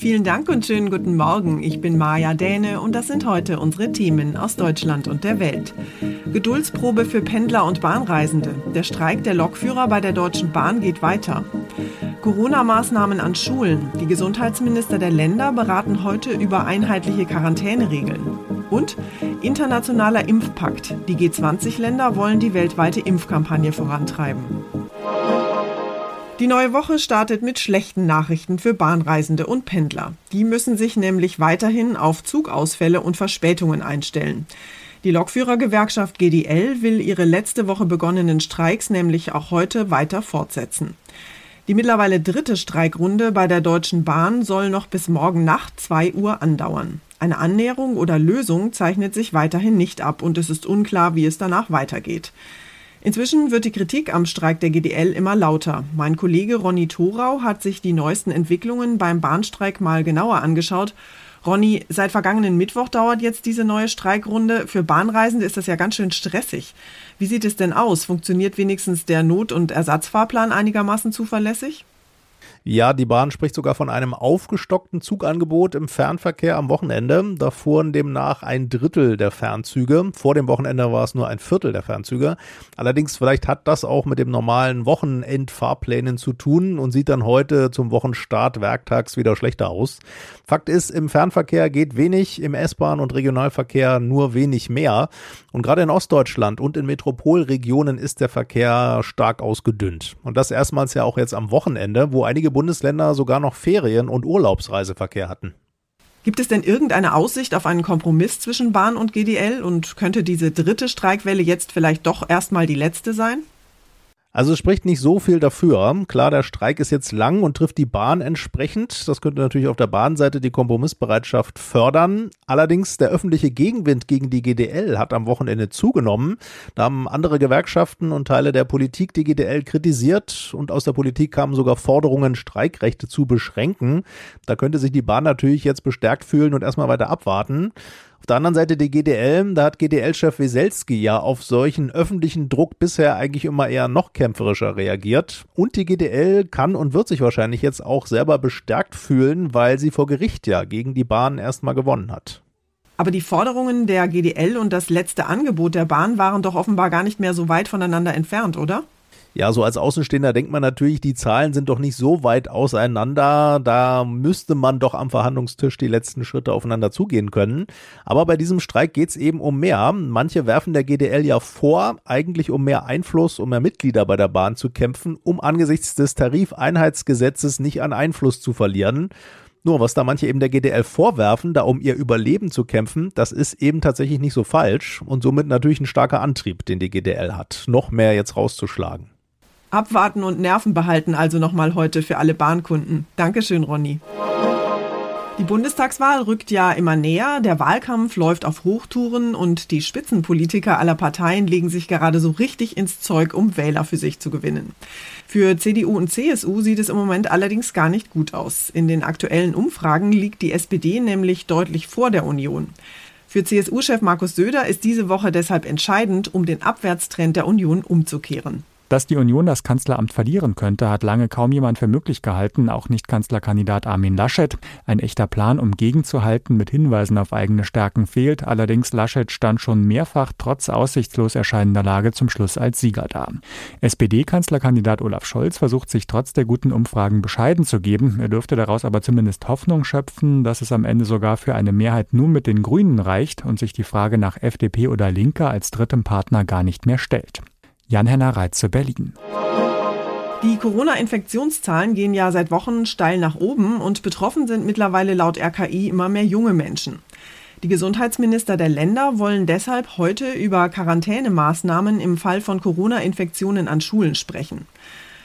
Vielen Dank und schönen guten Morgen. Ich bin Maja Däne und das sind heute unsere Themen aus Deutschland und der Welt. Geduldsprobe für Pendler und Bahnreisende. Der Streik der Lokführer bei der Deutschen Bahn geht weiter. Corona-Maßnahmen an Schulen. Die Gesundheitsminister der Länder beraten heute über einheitliche Quarantäneregeln. Und internationaler Impfpakt. Die G20-Länder wollen die weltweite Impfkampagne vorantreiben. Die neue Woche startet mit schlechten Nachrichten für Bahnreisende und Pendler. Die müssen sich nämlich weiterhin auf Zugausfälle und Verspätungen einstellen. Die Lokführergewerkschaft GDL will ihre letzte Woche begonnenen Streiks nämlich auch heute weiter fortsetzen. Die mittlerweile dritte Streikrunde bei der Deutschen Bahn soll noch bis morgen Nacht 2 Uhr andauern. Eine Annäherung oder Lösung zeichnet sich weiterhin nicht ab und es ist unklar, wie es danach weitergeht. Inzwischen wird die Kritik am Streik der GDL immer lauter. Mein Kollege Ronny Thorau hat sich die neuesten Entwicklungen beim Bahnstreik mal genauer angeschaut. Ronny, seit vergangenen Mittwoch dauert jetzt diese neue Streikrunde. Für Bahnreisende ist das ja ganz schön stressig. Wie sieht es denn aus? Funktioniert wenigstens der Not- und Ersatzfahrplan einigermaßen zuverlässig? Ja, die Bahn spricht sogar von einem aufgestockten Zugangebot im Fernverkehr am Wochenende. Da fuhren demnach ein Drittel der Fernzüge. Vor dem Wochenende war es nur ein Viertel der Fernzüge. Allerdings, vielleicht hat das auch mit dem normalen Wochenendfahrplänen zu tun und sieht dann heute zum Wochenstart werktags wieder schlechter aus. Fakt ist, im Fernverkehr geht wenig, im S-Bahn- und Regionalverkehr nur wenig mehr. Und gerade in Ostdeutschland und in Metropolregionen ist der Verkehr stark ausgedünnt. Und das erstmals ja auch jetzt am Wochenende, wo einige Bundesländer sogar noch Ferien- und Urlaubsreiseverkehr hatten. Gibt es denn irgendeine Aussicht auf einen Kompromiss zwischen Bahn und GDL und könnte diese dritte Streikwelle jetzt vielleicht doch erstmal die letzte sein? Also es spricht nicht so viel dafür. Klar, der Streik ist jetzt lang und trifft die Bahn entsprechend. Das könnte natürlich auf der Bahnseite die Kompromissbereitschaft fördern. Allerdings der öffentliche Gegenwind gegen die GDL hat am Wochenende zugenommen. Da haben andere Gewerkschaften und Teile der Politik die GDL kritisiert und aus der Politik kamen sogar Forderungen, Streikrechte zu beschränken. Da könnte sich die Bahn natürlich jetzt bestärkt fühlen und erstmal weiter abwarten. Auf der anderen Seite die GDL, da hat GDL-Chef Weselski ja auf solchen öffentlichen Druck bisher eigentlich immer eher noch kämpferischer reagiert. Und die GDL kann und wird sich wahrscheinlich jetzt auch selber bestärkt fühlen, weil sie vor Gericht ja gegen die Bahn erstmal gewonnen hat. Aber die Forderungen der GDL und das letzte Angebot der Bahn waren doch offenbar gar nicht mehr so weit voneinander entfernt, oder? Ja, so als Außenstehender denkt man natürlich, die Zahlen sind doch nicht so weit auseinander. Da müsste man doch am Verhandlungstisch die letzten Schritte aufeinander zugehen können. Aber bei diesem Streik geht es eben um mehr. Manche werfen der GDL ja vor, eigentlich um mehr Einfluss, um mehr Mitglieder bei der Bahn zu kämpfen, um angesichts des Tarifeinheitsgesetzes nicht an Einfluss zu verlieren. Nur was da manche eben der GDL vorwerfen, da um ihr Überleben zu kämpfen, das ist eben tatsächlich nicht so falsch und somit natürlich ein starker Antrieb, den die GDL hat, noch mehr jetzt rauszuschlagen. Abwarten und Nerven behalten also nochmal heute für alle Bahnkunden. Dankeschön, Ronny. Die Bundestagswahl rückt ja immer näher, der Wahlkampf läuft auf Hochtouren und die Spitzenpolitiker aller Parteien legen sich gerade so richtig ins Zeug, um Wähler für sich zu gewinnen. Für CDU und CSU sieht es im Moment allerdings gar nicht gut aus. In den aktuellen Umfragen liegt die SPD nämlich deutlich vor der Union. Für CSU-Chef Markus Söder ist diese Woche deshalb entscheidend, um den Abwärtstrend der Union umzukehren. Dass die Union das Kanzleramt verlieren könnte, hat lange kaum jemand für möglich gehalten, auch nicht Kanzlerkandidat Armin Laschet. Ein echter Plan, um gegenzuhalten mit Hinweisen auf eigene Stärken fehlt. Allerdings Laschet stand schon mehrfach trotz aussichtslos erscheinender Lage zum Schluss als Sieger da. SPD-Kanzlerkandidat Olaf Scholz versucht sich trotz der guten Umfragen bescheiden zu geben. Er dürfte daraus aber zumindest Hoffnung schöpfen, dass es am Ende sogar für eine Mehrheit nur mit den Grünen reicht und sich die Frage nach FDP oder Linke als drittem Partner gar nicht mehr stellt. Jan-Henner Reitze, Berlin. Die Corona-Infektionszahlen gehen ja seit Wochen steil nach oben und betroffen sind mittlerweile laut RKI immer mehr junge Menschen. Die Gesundheitsminister der Länder wollen deshalb heute über Quarantänemaßnahmen im Fall von Corona-Infektionen an Schulen sprechen.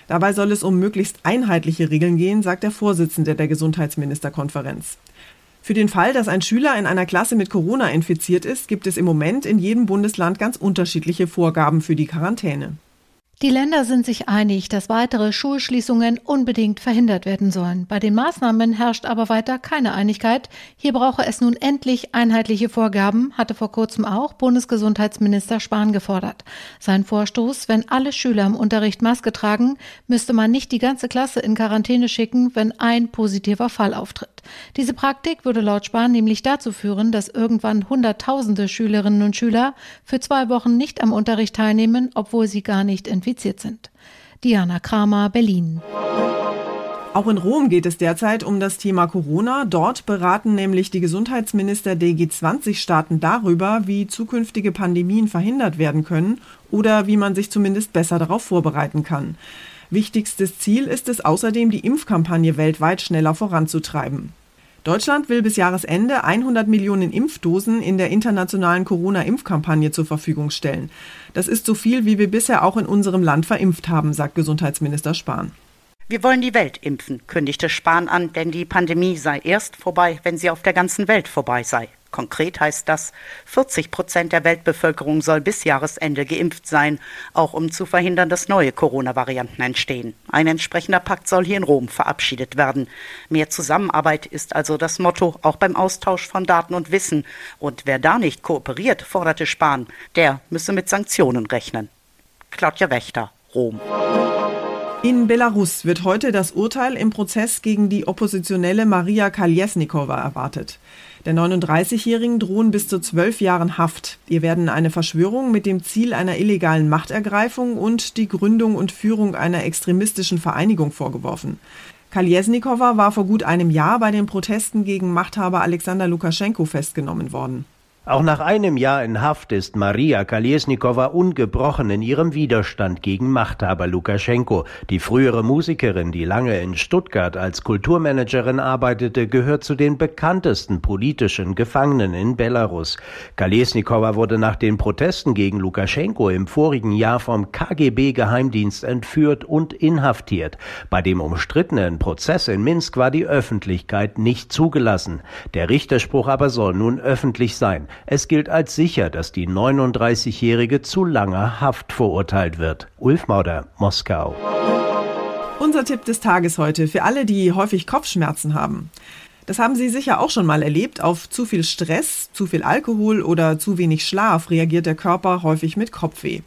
Dabei soll es um möglichst einheitliche Regeln gehen, sagt der Vorsitzende der Gesundheitsministerkonferenz. Für den Fall, dass ein Schüler in einer Klasse mit Corona infiziert ist, gibt es im Moment in jedem Bundesland ganz unterschiedliche Vorgaben für die Quarantäne. Die Länder sind sich einig, dass weitere Schulschließungen unbedingt verhindert werden sollen. Bei den Maßnahmen herrscht aber weiter keine Einigkeit. Hier brauche es nun endlich einheitliche Vorgaben, hatte vor kurzem auch Bundesgesundheitsminister Spahn gefordert. Sein Vorstoß, wenn alle Schüler im Unterricht Maske tragen, müsste man nicht die ganze Klasse in Quarantäne schicken, wenn ein positiver Fall auftritt. Diese Praktik würde laut Spahn nämlich dazu führen, dass irgendwann Hunderttausende Schülerinnen und Schüler für zwei Wochen nicht am Unterricht teilnehmen, obwohl sie gar nicht infiziert sind. Diana Kramer, Berlin. Auch in Rom geht es derzeit um das Thema Corona. Dort beraten nämlich die Gesundheitsminister der G20-Staaten darüber, wie zukünftige Pandemien verhindert werden können oder wie man sich zumindest besser darauf vorbereiten kann. Wichtigstes Ziel ist es außerdem, die Impfkampagne weltweit schneller voranzutreiben. Deutschland will bis Jahresende 100 Millionen Impfdosen in der internationalen Corona-Impfkampagne zur Verfügung stellen. Das ist so viel, wie wir bisher auch in unserem Land verimpft haben, sagt Gesundheitsminister Spahn. Wir wollen die Welt impfen, kündigte Spahn an, denn die Pandemie sei erst vorbei, wenn sie auf der ganzen Welt vorbei sei. Konkret heißt das, 40 Prozent der Weltbevölkerung soll bis Jahresende geimpft sein, auch um zu verhindern, dass neue Corona-Varianten entstehen. Ein entsprechender Pakt soll hier in Rom verabschiedet werden. Mehr Zusammenarbeit ist also das Motto, auch beim Austausch von Daten und Wissen. Und wer da nicht kooperiert, forderte Spahn, der müsse mit Sanktionen rechnen. Claudia Wächter, Rom. In Belarus wird heute das Urteil im Prozess gegen die Oppositionelle Maria Kaljesnikova erwartet. Der 39-Jährigen drohen bis zu zwölf Jahren Haft. Ihr werden eine Verschwörung mit dem Ziel einer illegalen Machtergreifung und die Gründung und Führung einer extremistischen Vereinigung vorgeworfen. Kaljesnikova war vor gut einem Jahr bei den Protesten gegen Machthaber Alexander Lukaschenko festgenommen worden. Auch nach einem Jahr in Haft ist Maria Kalesnikova ungebrochen in ihrem Widerstand gegen Machthaber Lukaschenko. Die frühere Musikerin, die lange in Stuttgart als Kulturmanagerin arbeitete, gehört zu den bekanntesten politischen Gefangenen in Belarus. Kalesnikova wurde nach den Protesten gegen Lukaschenko im vorigen Jahr vom KGB-Geheimdienst entführt und inhaftiert. Bei dem umstrittenen Prozess in Minsk war die Öffentlichkeit nicht zugelassen. Der Richterspruch aber soll nun öffentlich sein. Es gilt als sicher, dass die 39-Jährige zu langer Haft verurteilt wird. Ulf Mauder, Moskau. Unser Tipp des Tages heute für alle, die häufig Kopfschmerzen haben. Das haben Sie sicher auch schon mal erlebt. Auf zu viel Stress, zu viel Alkohol oder zu wenig Schlaf reagiert der Körper häufig mit Kopfweh.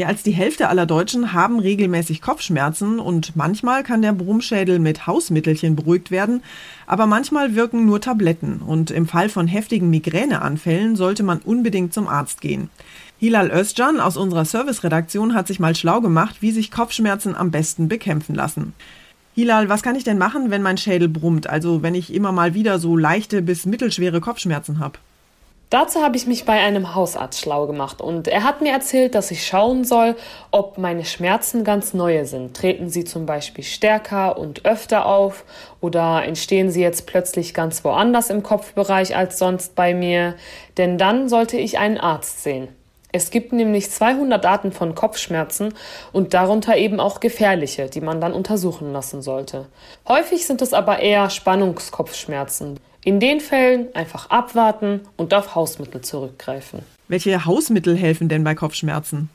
Mehr als die Hälfte aller Deutschen haben regelmäßig Kopfschmerzen und manchmal kann der Brummschädel mit Hausmittelchen beruhigt werden, aber manchmal wirken nur Tabletten und im Fall von heftigen Migräneanfällen sollte man unbedingt zum Arzt gehen. Hilal Özcan aus unserer Serviceredaktion hat sich mal schlau gemacht, wie sich Kopfschmerzen am besten bekämpfen lassen. Hilal, was kann ich denn machen, wenn mein Schädel brummt, also wenn ich immer mal wieder so leichte bis mittelschwere Kopfschmerzen habe? Dazu habe ich mich bei einem Hausarzt schlau gemacht und er hat mir erzählt, dass ich schauen soll, ob meine Schmerzen ganz neue sind. Treten sie zum Beispiel stärker und öfter auf oder entstehen sie jetzt plötzlich ganz woanders im Kopfbereich als sonst bei mir? Denn dann sollte ich einen Arzt sehen. Es gibt nämlich 200 Arten von Kopfschmerzen und darunter eben auch gefährliche, die man dann untersuchen lassen sollte. Häufig sind es aber eher Spannungskopfschmerzen. In den Fällen einfach abwarten und auf Hausmittel zurückgreifen. Welche Hausmittel helfen denn bei Kopfschmerzen?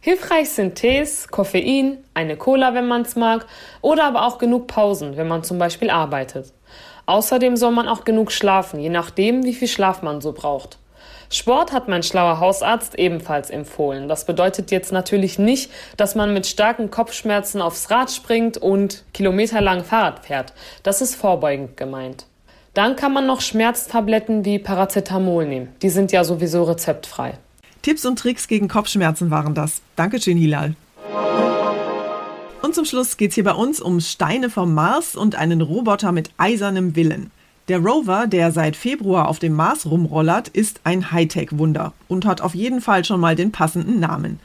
Hilfreich sind Tees, Koffein, eine Cola, wenn man es mag, oder aber auch genug Pausen, wenn man zum Beispiel arbeitet. Außerdem soll man auch genug schlafen, je nachdem, wie viel Schlaf man so braucht. Sport hat mein schlauer Hausarzt ebenfalls empfohlen. Das bedeutet jetzt natürlich nicht, dass man mit starken Kopfschmerzen aufs Rad springt und kilometerlang Fahrrad fährt. Das ist vorbeugend gemeint. Dann kann man noch Schmerztabletten wie Paracetamol nehmen. Die sind ja sowieso rezeptfrei. Tipps und Tricks gegen Kopfschmerzen waren das. Dankeschön, Hilal. Und zum Schluss geht es hier bei uns um Steine vom Mars und einen Roboter mit eisernem Willen. Der Rover, der seit Februar auf dem Mars rumrollert, ist ein Hightech-Wunder und hat auf jeden Fall schon mal den passenden Namen.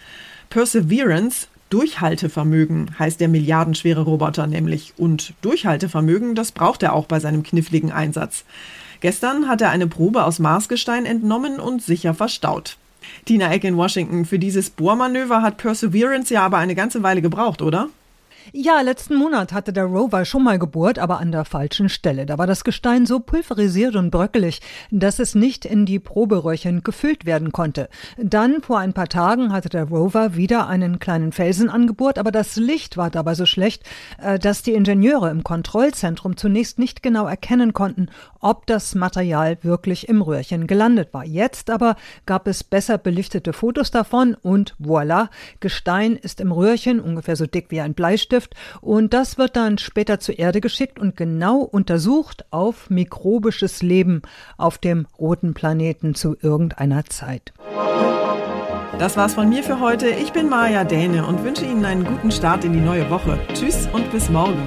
Perseverance Durchhaltevermögen heißt der milliardenschwere Roboter nämlich. Und Durchhaltevermögen, das braucht er auch bei seinem kniffligen Einsatz. Gestern hat er eine Probe aus Marsgestein entnommen und sicher verstaut. Tina Eck in Washington, für dieses Bohrmanöver hat Perseverance ja aber eine ganze Weile gebraucht, oder? Ja, letzten Monat hatte der Rover schon mal gebohrt, aber an der falschen Stelle. Da war das Gestein so pulverisiert und bröckelig, dass es nicht in die Proberöhrchen gefüllt werden konnte. Dann, vor ein paar Tagen, hatte der Rover wieder einen kleinen Felsen angebohrt, aber das Licht war dabei so schlecht, äh, dass die Ingenieure im Kontrollzentrum zunächst nicht genau erkennen konnten, ob das Material wirklich im Röhrchen gelandet war. Jetzt aber gab es besser belichtete Fotos davon und voilà, Gestein ist im Röhrchen ungefähr so dick wie ein Bleistift Raumschiff und das wird dann später zur Erde geschickt und genau untersucht auf mikrobisches Leben auf dem roten Planeten zu irgendeiner Zeit. Das war's von mir für heute. Ich bin Maja Däne und wünsche Ihnen einen guten Start in die neue Woche. Tschüss und bis morgen.